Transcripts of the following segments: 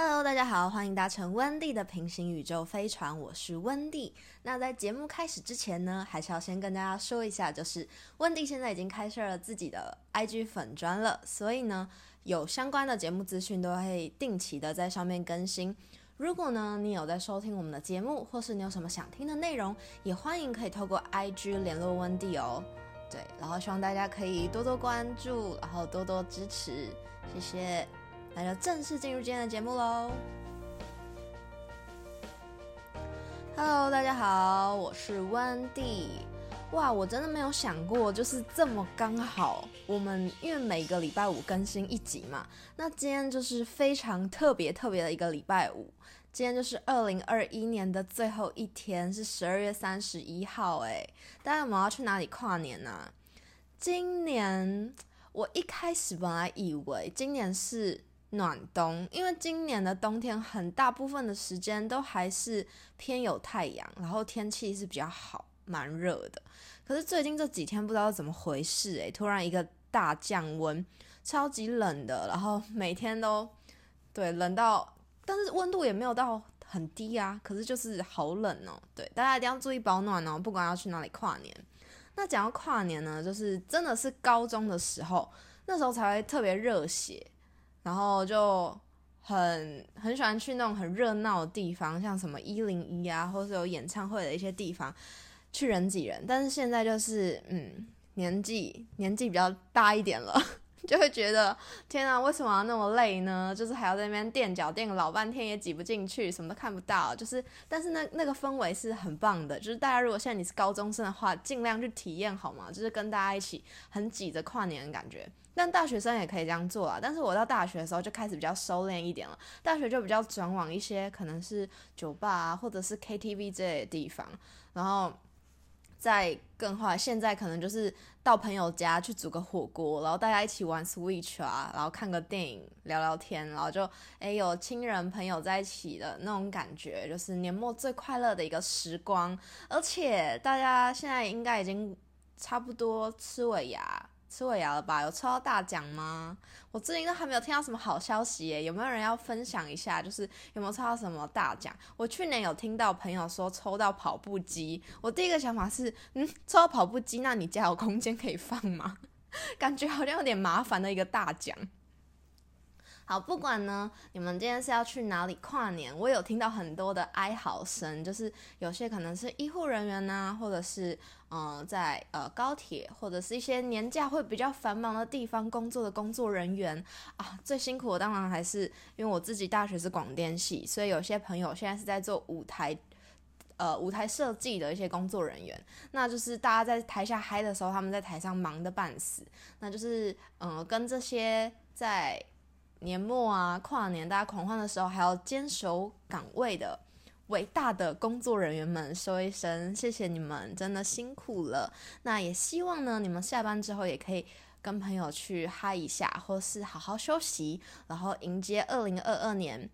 Hello，大家好，欢迎搭乘温蒂的平行宇宙飞船，我是温蒂。那在节目开始之前呢，还是要先跟大家说一下，就是温蒂现在已经开设了自己的 IG 粉砖了，所以呢，有相关的节目资讯都会定期的在上面更新。如果呢你有在收听我们的节目，或是你有什么想听的内容，也欢迎可以透过 IG 联络温蒂哦。对，然后希望大家可以多多关注，然后多多支持，谢谢。那就正式进入今天的节目喽。Hello，大家好，我是温蒂。哇，我真的没有想过，就是这么刚好，我们因为每个礼拜五更新一集嘛，那今天就是非常特别特别的一个礼拜五。今天就是二零二一年的最后一天，是十二月三十一号。哎，大家有没有要去哪里跨年呢？今年我一开始本来以为今年是。暖冬，因为今年的冬天很大部分的时间都还是偏有太阳，然后天气是比较好，蛮热的。可是最近这几天不知道怎么回事，诶，突然一个大降温，超级冷的，然后每天都对冷到，但是温度也没有到很低啊，可是就是好冷哦。对，大家一定要注意保暖哦，不管要去哪里跨年。那讲到跨年呢，就是真的是高中的时候，那时候才会特别热血。然后就很很喜欢去那种很热闹的地方，像什么一零一啊，或是有演唱会的一些地方，去人挤人。但是现在就是，嗯，年纪年纪比较大一点了。就会觉得天啊，为什么要那么累呢？就是还要在那边垫脚垫老半天也挤不进去，什么都看不到。就是，但是那那个氛围是很棒的。就是大家如果现在你是高中生的话，尽量去体验好吗？就是跟大家一起很挤着跨年的感觉。但大学生也可以这样做啊。但是我到大学的时候就开始比较收敛一点了，大学就比较转往一些可能是酒吧啊，或者是 KTV 这类的地方，然后。再更坏，现在可能就是到朋友家去煮个火锅，然后大家一起玩 Switch 啊，然后看个电影，聊聊天，然后就诶有亲人朋友在一起的那种感觉，就是年末最快乐的一个时光。而且大家现在应该已经差不多吃尾牙。吃尾牙了吧？有抽到大奖吗？我最近都还没有听到什么好消息耶，有没有人要分享一下？就是有没有抽到什么大奖？我去年有听到朋友说抽到跑步机，我第一个想法是，嗯，抽到跑步机，那你家有空间可以放吗？感觉好像有点麻烦的一个大奖。好，不管呢，你们今天是要去哪里跨年？我有听到很多的哀嚎声，就是有些可能是医护人员呐，或者是嗯，在呃高铁或者是一些年假会比较繁忙的地方工作的工作人员啊。最辛苦的当然还是因为我自己大学是广电系，所以有些朋友现在是在做舞台呃舞台设计的一些工作人员，那就是大家在台下嗨的时候，他们在台上忙得半死，那就是嗯跟这些在。年末啊，跨年，大家狂欢的时候，还要坚守岗位的伟大的工作人员们，说一声谢谢你们，真的辛苦了。那也希望呢，你们下班之后也可以跟朋友去嗨一下，或是好好休息，然后迎接二零二二年。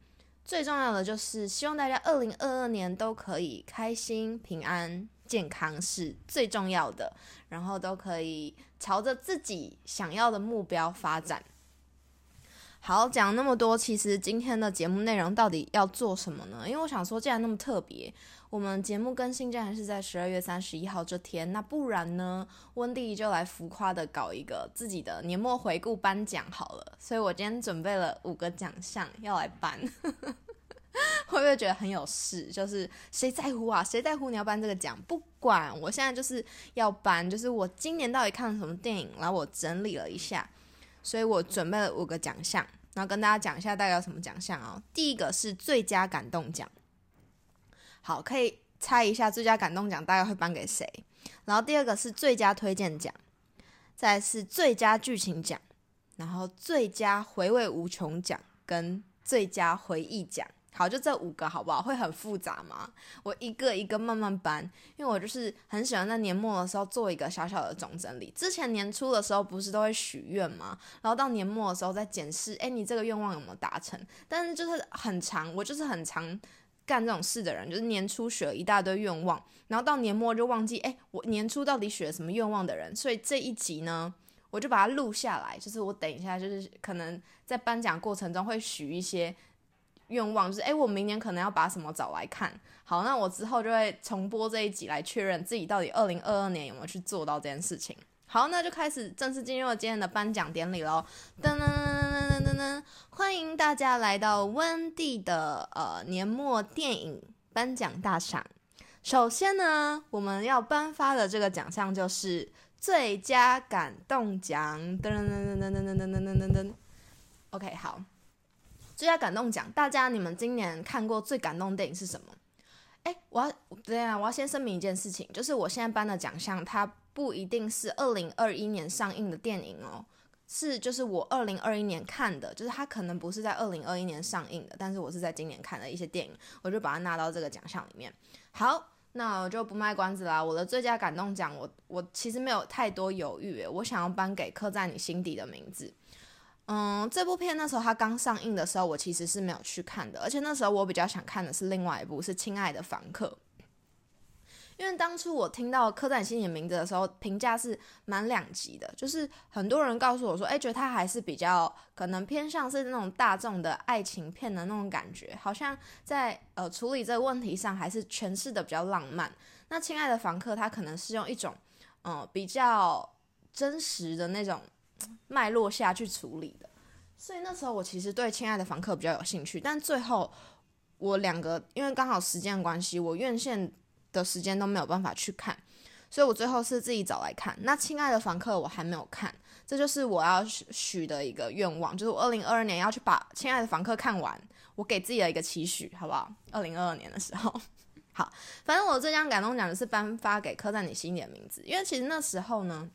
最重要的就是希望大家二零二二年都可以开心、平安、健康是最重要的，然后都可以朝着自己想要的目标发展。好，讲那么多，其实今天的节目内容到底要做什么呢？因为我想说，既然那么特别，我们节目更新竟然是在十二月三十一号这天，那不然呢，温蒂就来浮夸的搞一个自己的年末回顾颁奖好了。所以我今天准备了五个奖项要来颁，会不会觉得很有事？就是谁在乎啊？谁在乎你要颁这个奖？不管，我现在就是要颁，就是我今年到底看了什么电影，然后我整理了一下。所以我准备了五个奖项，然后跟大家讲一下大概有什么奖项哦。第一个是最佳感动奖，好，可以猜一下最佳感动奖大概会颁给谁。然后第二个是最佳推荐奖，再是最佳剧情奖，然后最佳回味无穷奖跟最佳回忆奖。好，就这五个好不好？会很复杂吗？我一个一个慢慢搬，因为我就是很喜欢在年末的时候做一个小小的总整理。之前年初的时候不是都会许愿吗？然后到年末的时候再检视，哎，你这个愿望有没有达成？但是就是很长，我就是很长干这种事的人，就是年初许了一大堆愿望，然后到年末就忘记，哎，我年初到底许了什么愿望的人。所以这一集呢，我就把它录下来，就是我等一下就是可能在颁奖过程中会许一些。愿望，就是哎，我明年可能要把什么找来看。好，那我之后就会重播这一集来确认自己到底二零二二年有没有去做到这件事情。好，那就开始正式进入今天的颁奖典礼喽！噔噔噔噔噔噔噔，欢迎大家来到温蒂的呃年末电影颁奖大赏。首先呢，我们要颁发的这个奖项就是最佳感动奖。噔噔噔噔噔噔噔噔噔噔。OK，好，最佳感动奖，大家你们今年看过最感动电影是什么？哎，我要对啊，我要先声明一件事情，就是我现在颁的奖项它。不一定是二零二一年上映的电影哦，是就是我二零二一年看的，就是它可能不是在二零二一年上映的，但是我是在今年看的一些电影，我就把它纳到这个奖项里面。好，那我就不卖关子啦。我的最佳感动奖，我我其实没有太多犹豫，我想要颁给《刻在你心底的名字》。嗯，这部片那时候它刚上映的时候，我其实是没有去看的，而且那时候我比较想看的是另外一部，是《亲爱的房客》。因为当初我听到刻在你心里的名字的时候，评价是蛮两极的，就是很多人告诉我说，哎，觉得它还是比较可能偏向是那种大众的爱情片的那种感觉，好像在呃处理这个问题上还是诠释的比较浪漫。那亲爱的房客，他可能是用一种嗯比较真实的那种脉络下去处理的，所以那时候我其实对亲爱的房客比较有兴趣，但最后我两个因为刚好时间关系，我院线。的时间都没有办法去看，所以我最后是自己找来看。那亲爱的房客我还没有看，这就是我要许的一个愿望，就是我二零二二年要去把亲爱的房客看完，我给自己的一个期许，好不好？二零二二年的时候，好，反正我这张感动奖是颁发给刻在你心里的名字，因为其实那时候呢，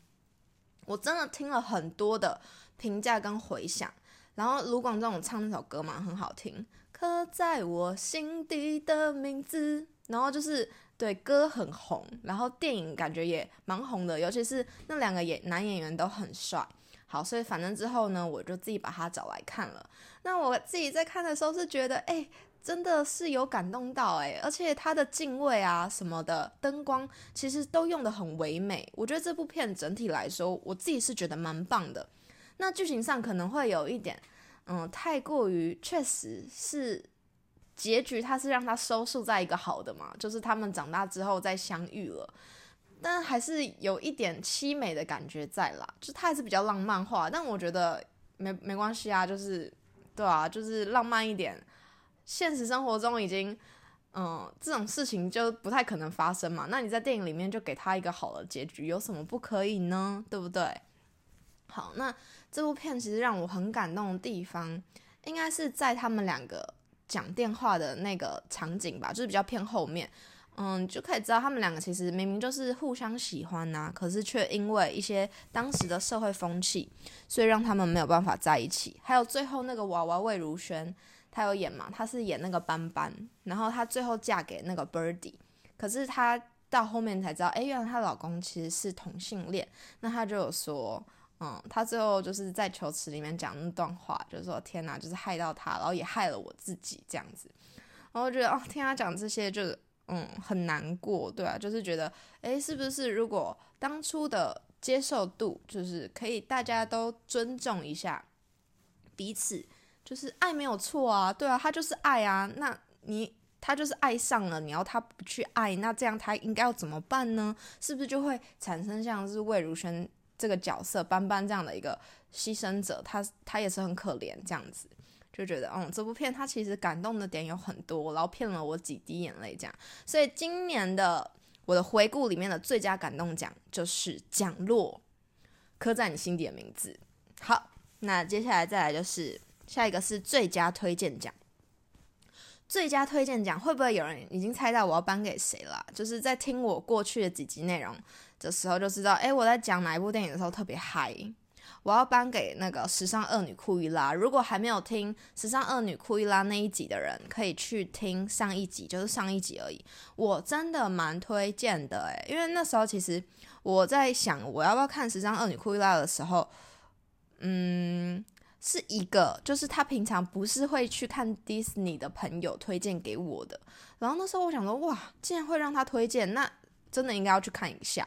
我真的听了很多的评价跟回响，然后卢广仲唱那首歌嘛，很好听，刻在我心底的名字，然后就是。对，歌很红，然后电影感觉也蛮红的，尤其是那两个演男演员都很帅。好，所以反正之后呢，我就自己把它找来看了。那我自己在看的时候是觉得，哎，真的是有感动到，哎，而且它的镜位啊什么的，灯光其实都用的很唯美。我觉得这部片整体来说，我自己是觉得蛮棒的。那剧情上可能会有一点，嗯，太过于，确实是。结局它是让他收束在一个好的嘛，就是他们长大之后再相遇了，但还是有一点凄美的感觉在啦，就它还是比较浪漫化，但我觉得没没关系啊，就是对啊，就是浪漫一点，现实生活中已经嗯这种事情就不太可能发生嘛，那你在电影里面就给他一个好的结局，有什么不可以呢？对不对？好，那这部片其实让我很感动的地方，应该是在他们两个。讲电话的那个场景吧，就是比较偏后面，嗯，就可以知道他们两个其实明明就是互相喜欢呐，可是却因为一些当时的社会风气，所以让他们没有办法在一起。还有最后那个娃娃魏如萱，她有演嘛？她是演那个斑斑，然后她最后嫁给那个 Birdy，可是她到后面才知道，哎，原来她老公其实是同性恋。那她就有说。嗯，他最后就是在球池里面讲那段话，就是说天哪，就是害到他，然后也害了我自己这样子。然后觉得哦，听他讲这些，就嗯很难过，对啊，就是觉得诶，是不是如果当初的接受度，就是可以大家都尊重一下彼此，就是爱没有错啊，对啊，他就是爱啊，那你他就是爱上了，你要他不去爱，那这样他应该要怎么办呢？是不是就会产生像是魏如萱？这个角色斑斑这样的一个牺牲者，他他也是很可怜，这样子就觉得，嗯，这部片他其实感动的点有很多，然后骗了我几滴眼泪，这样。所以今年的我的回顾里面的最佳感动奖就是奖落刻在你心底的名字。好，那接下来再来就是 下一个是最佳推荐奖。最佳推荐奖会不会有人已经猜到我要颁给谁了？就是在听我过去的几集内容。的时候就知道，哎，我在讲哪一部电影的时候特别嗨，我要颁给那个《时尚恶女库伊拉》。如果还没有听《时尚恶女库伊拉》那一集的人，可以去听上一集，就是上一集而已。我真的蛮推荐的，诶，因为那时候其实我在想我要不要看《时尚恶女库伊拉》的时候，嗯，是一个就是他平常不是会去看迪士尼的朋友推荐给我的。然后那时候我想说，哇，竟然会让他推荐，那。真的应该要去看一下，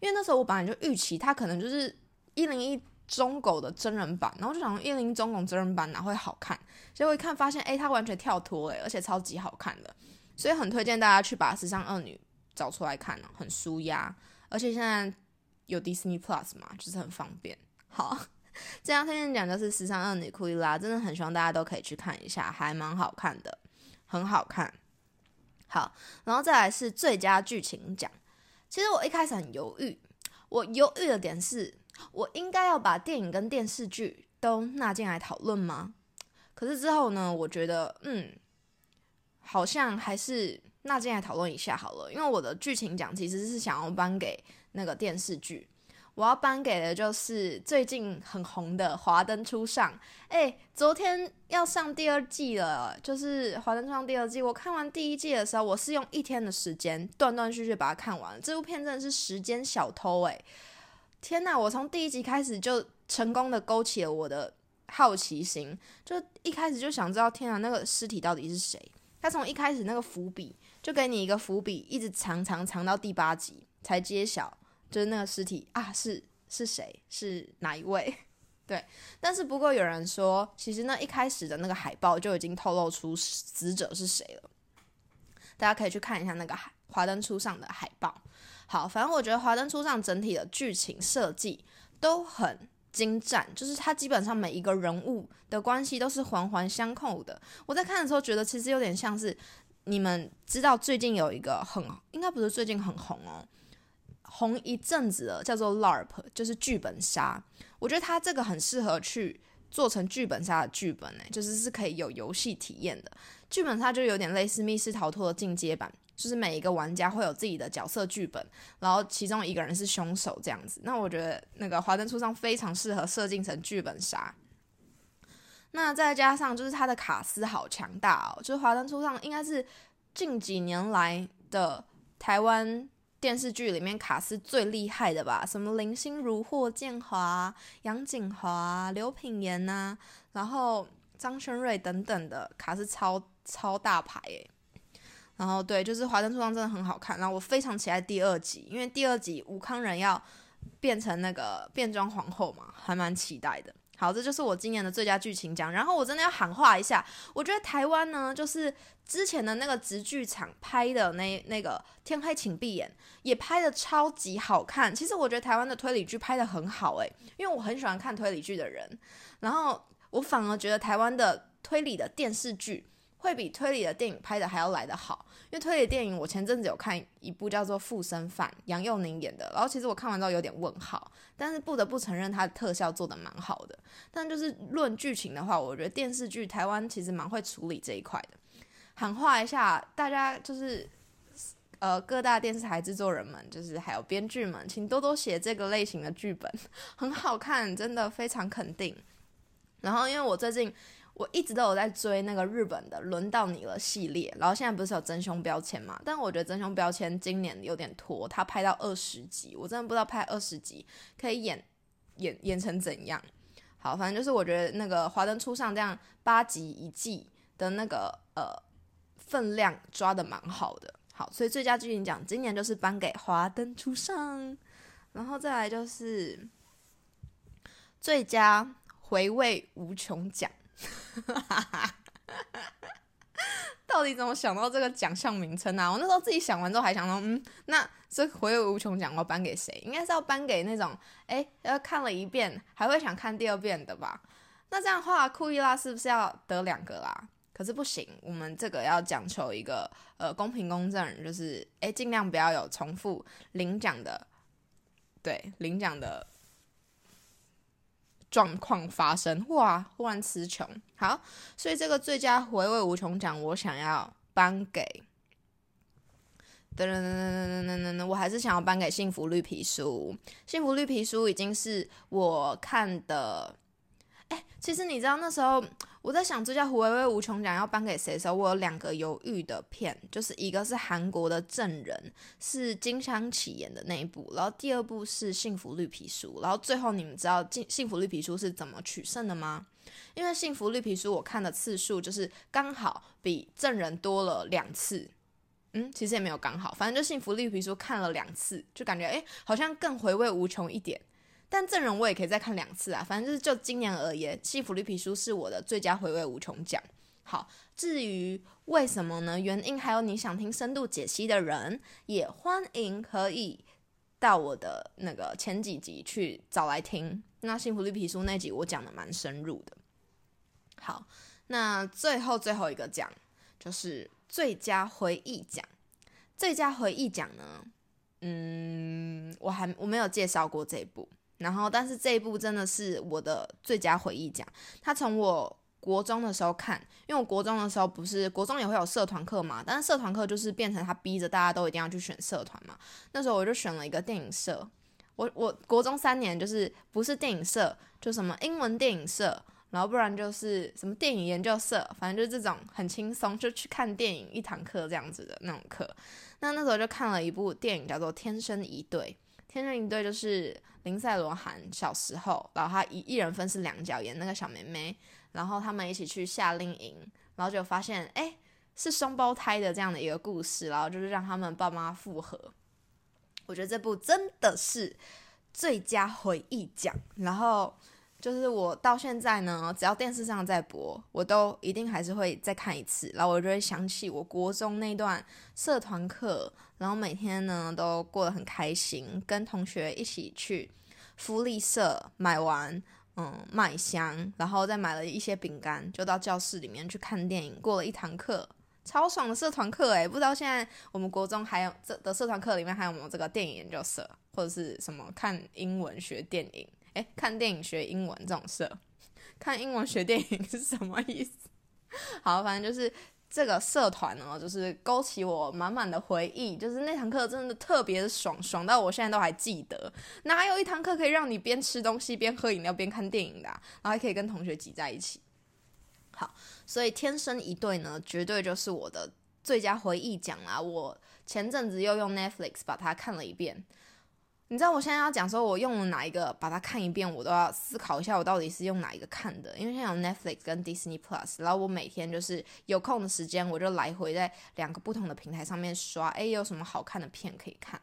因为那时候我本来就预期他可能就是一零一中狗的真人版，然后就想一零一中狗真人版哪会好看？结果一看发现，哎，他完全跳脱哎，而且超级好看的，所以很推荐大家去把《时尚恶女》找出来看呢，很舒压，而且现在有 Disney Plus 嘛，就是很方便。好，这张推荐讲就是《时尚恶女》库伊拉，真的很希望大家都可以去看一下，还蛮好看的，很好看。好，然后再来是最佳剧情奖。其实我一开始很犹豫，我犹豫的点是，我应该要把电影跟电视剧都纳进来讨论吗？可是之后呢，我觉得，嗯，好像还是纳进来讨论一下好了，因为我的剧情奖其实是想要颁给那个电视剧。我要颁给的就是最近很红的《华灯初上》。哎，昨天要上第二季了，就是《华灯初上》第二季。我看完第一季的时候，我是用一天的时间断断续续把它看完。这部片真的是时间小偷哎！天哪，我从第一集开始就成功的勾起了我的好奇心，就一开始就想知道，天啊，那个尸体到底是谁？他从一开始那个伏笔就给你一个伏笔，一直藏藏藏到第八集才揭晓。就是那个尸体啊，是是谁？是哪一位？对，但是不过有人说，其实那一开始的那个海报就已经透露出死者是谁了。大家可以去看一下那个《华灯初上》的海报。好，反正我觉得《华灯初上》整体的剧情设计都很精湛，就是它基本上每一个人物的关系都是环环相扣的。我在看的时候觉得，其实有点像是你们知道最近有一个很，应该不是最近很红哦。红一阵子了，叫做 LARP，就是剧本杀。我觉得它这个很适合去做成剧本杀的剧本，诶，就是是可以有游戏体验的。剧本杀就有点类似密室逃脱的进阶版，就是每一个玩家会有自己的角色剧本，然后其中一个人是凶手这样子。那我觉得那个华灯初上非常适合设计成剧本杀。那再加上就是它的卡斯好强大哦，就是华灯初上应该是近几年来的台湾。电视剧里面卡斯最厉害的吧，什么林心如、霍建华、杨谨华、刘品言呐，然后张轩瑞等等的卡斯超超大牌诶。然后对，就是《华灯初上》真的很好看，然后我非常期待第二集，因为第二集吴康仁要变成那个变装皇后嘛，还蛮期待的。好，这就是我今年的最佳剧情奖。然后我真的要喊话一下，我觉得台湾呢，就是之前的那个直剧场拍的那那个《天黑请闭眼》，也拍的超级好看。其实我觉得台湾的推理剧拍的很好，诶，因为我很喜欢看推理剧的人。然后我反而觉得台湾的推理的电视剧。会比推理的电影拍的还要来得好，因为推理电影我前阵子有看一部叫做《附身犯》，杨佑宁演的，然后其实我看完之后有点问号，但是不得不承认它的特效做的蛮好的。但就是论剧情的话，我觉得电视剧台湾其实蛮会处理这一块的。喊话一下大家，就是呃各大电视台制作人们，就是还有编剧们，请多多写这个类型的剧本，很好看，真的非常肯定。然后因为我最近。我一直都有在追那个日本的《轮到你了》系列，然后现在不是有真凶标签嘛？但我觉得真凶标签今年有点拖，他拍到二十集，我真的不知道拍二十集可以演演演成怎样。好，反正就是我觉得那个《华灯初上》这样八集一季的那个呃分量抓的蛮好的。好，所以最佳剧情奖今年就是颁给《华灯初上》，然后再来就是最佳回味无穷奖。哈哈哈到底怎么想到这个奖项名称呢？我那时候自己想完之后还想说，嗯，那这回味无穷奖我颁给谁？应该是要颁给那种，哎，要看了一遍还会想看第二遍的吧？那这样的话，库伊拉是不是要得两个啦？可是不行，我们这个要讲求一个呃公平公正，就是哎尽量不要有重复领奖的，对，领奖的。状况发生，哇，忽然词穷。好，所以这个最佳回味无穷奖，我想要颁给。噔噔噔噔噔噔噔，我还是想要颁给《幸福绿皮书》。《幸福绿皮书》已经是我看的。哎，其实你知道那时候我在想最佳回味无穷奖要颁给谁的时候，我有两个犹豫的片，就是一个是韩国的证人，是金湘起演的那一部，然后第二部是幸福绿皮书，然后最后你们知道幸幸福绿皮书是怎么取胜的吗？因为幸福绿皮书我看的次数就是刚好比证人多了两次，嗯，其实也没有刚好，反正就幸福绿皮书看了两次，就感觉哎好像更回味无穷一点。但证人我也可以再看两次啊。反正就是就今年而言，《幸福绿皮书》是我的最佳回味无穷奖。好，至于为什么呢？原因还有你想听深度解析的人，也欢迎可以到我的那个前几集去找来听。那《幸福绿皮书》那集我讲的蛮深入的。好，那最后最后一个奖就是最佳回忆奖。最佳回忆奖呢，嗯，我还我没有介绍过这部，然后但是这一部真的是我的最佳回忆奖。他从我国中的时候看，因为我国中的时候不是国中也会有社团课嘛，但是社团课就是变成他逼着大家都一定要去选社团嘛。那时候我就选了一个电影社，我我国中三年就是不是电影社，就什么英文电影社，然后不然就是什么电影研究社，反正就是这种很轻松，就去看电影一堂课这样子的那种课。那那时候就看了一部电影叫做《天生一对》，《天生一对》就是林赛罗韩小时候，然后他一一人分饰两角演那个小妹妹。然后他们一起去夏令营，然后就发现，哎，是双胞胎的这样的一个故事，然后就是让他们爸妈复合。我觉得这部真的是最佳回忆奖。然后就是我到现在呢，只要电视上在播，我都一定还是会再看一次，然后我就会想起我国中那段社团课，然后每天呢都过得很开心，跟同学一起去福利社买完。嗯，麦香，然后再买了一些饼干，就到教室里面去看电影，过了一堂课，超爽的社团课诶，不知道现在我们国中还有这的社团课里面还有没有这个电影研究社，或者是什么看英文学电影？诶，看电影学英文这种社，看英文学电影是什么意思？好，反正就是。这个社团呢，就是勾起我满满的回忆，就是那堂课真的特别爽，爽到我现在都还记得。哪有一堂课可以让你边吃东西边喝饮料边看电影的，然后还可以跟同学挤在一起？好，所以天生一对呢，绝对就是我的最佳回忆奖啦。我前阵子又用 Netflix 把它看了一遍。你知道我现在要讲说，我用了哪一个把它看一遍，我都要思考一下，我到底是用哪一个看的。因为现在有 Netflix 跟 Disney Plus，然后我每天就是有空的时间，我就来回在两个不同的平台上面刷，哎，有什么好看的片可以看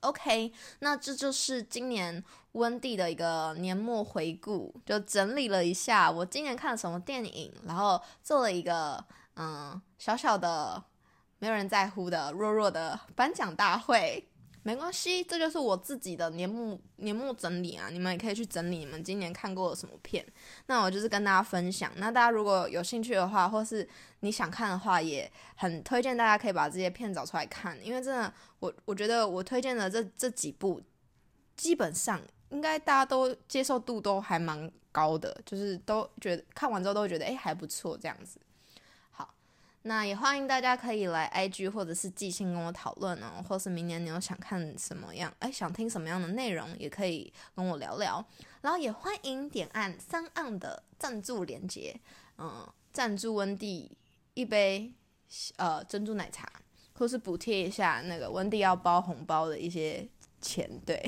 ？OK，那这就是今年温蒂的一个年末回顾，就整理了一下我今年看了什么电影，然后做了一个嗯小小的没有人在乎的弱弱的颁奖大会。没关系，这就是我自己的年末年末整理啊，你们也可以去整理你们今年看过的什么片。那我就是跟大家分享。那大家如果有兴趣的话，或是你想看的话，也很推荐大家可以把这些片找出来看。因为真的，我我觉得我推荐的这这几部，基本上应该大家都接受度都还蛮高的，就是都觉得看完之后都会觉得哎还不错这样子。那也欢迎大家可以来 IG 或者是寄信跟我讨论哦，或是明年你有想看什么样，哎，想听什么样的内容，也可以跟我聊聊。然后也欢迎点按三岸的赞助连接，嗯，赞助温蒂一杯呃珍珠奶茶，或是补贴一下那个温蒂要包红包的一些钱，对，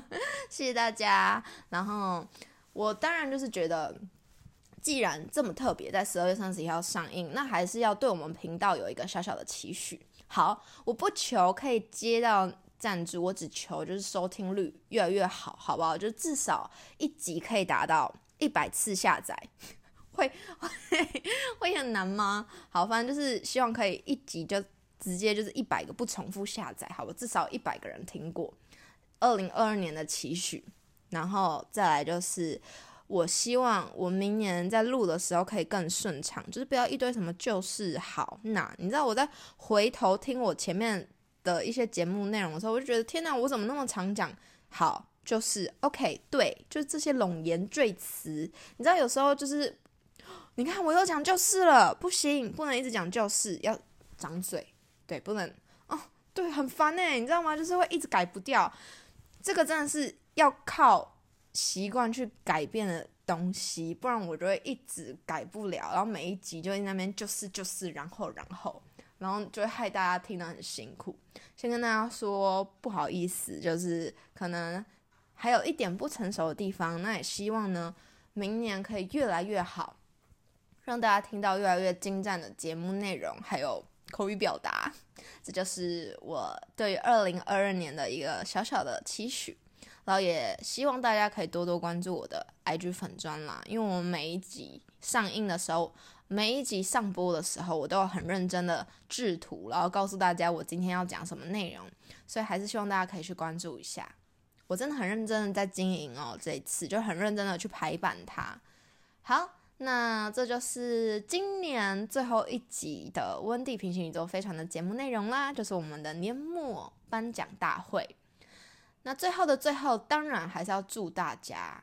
谢谢大家。然后我当然就是觉得。既然这么特别，在十二月三十一号上映，那还是要对我们频道有一个小小的期许。好，我不求可以接到赞助，我只求就是收听率越来越好，好不好？就至少一集可以达到一百次下载，会会 会很难吗？好，反正就是希望可以一集就直接就是一百个不重复下载，好吧？至少一百个人听过。二零二二年的期许，然后再来就是。我希望我明年在录的时候可以更顺畅，就是不要一堆什么就是好。那你知道我在回头听我前面的一些节目内容的时候，我就觉得天哪，我怎么那么常讲好就是 OK 对，就是这些冗言赘词。你知道有时候就是，你看我又讲就是了，不行，不能一直讲就是，要长嘴，对，不能哦，对，很烦哎，你知道吗？就是会一直改不掉，这个真的是要靠。习惯去改变的东西，不然我就会一直改不了。然后每一集就在那边就是就是，然后然后然后就会害大家听得很辛苦。先跟大家说不好意思，就是可能还有一点不成熟的地方。那也希望呢，明年可以越来越好，让大家听到越来越精湛的节目内容，还有口语表达。这就是我对二零二二年的一个小小的期许。然后也希望大家可以多多关注我的 IG 粉砖啦，因为我们每一集上映的时候，每一集上播的时候，我都有很认真的制图，然后告诉大家我今天要讲什么内容，所以还是希望大家可以去关注一下。我真的很认真的在经营哦，这一次就很认真的去排版它。好，那这就是今年最后一集的温蒂平行宇宙飞船的节目内容啦，就是我们的年末颁奖大会。那最后的最后，当然还是要祝大家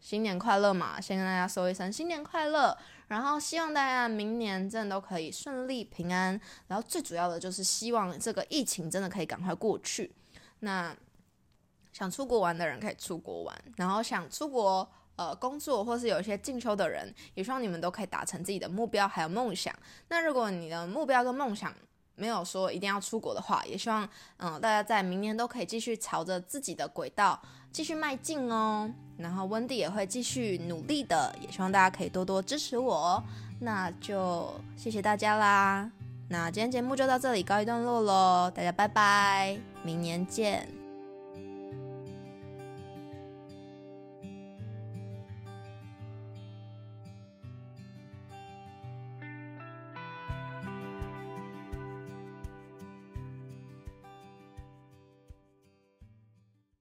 新年快乐嘛！先跟大家说一声新年快乐，然后希望大家明年真的都可以顺利平安。然后最主要的就是希望这个疫情真的可以赶快过去。那想出国玩的人可以出国玩，然后想出国呃工作或是有一些进修的人，也希望你们都可以达成自己的目标还有梦想。那如果你的目标跟梦想，没有说一定要出国的话，也希望嗯大家在明年都可以继续朝着自己的轨道继续迈进哦。然后温蒂也会继续努力的，也希望大家可以多多支持我。那就谢谢大家啦。那今天节目就到这里告一段落喽，大家拜拜，明年见。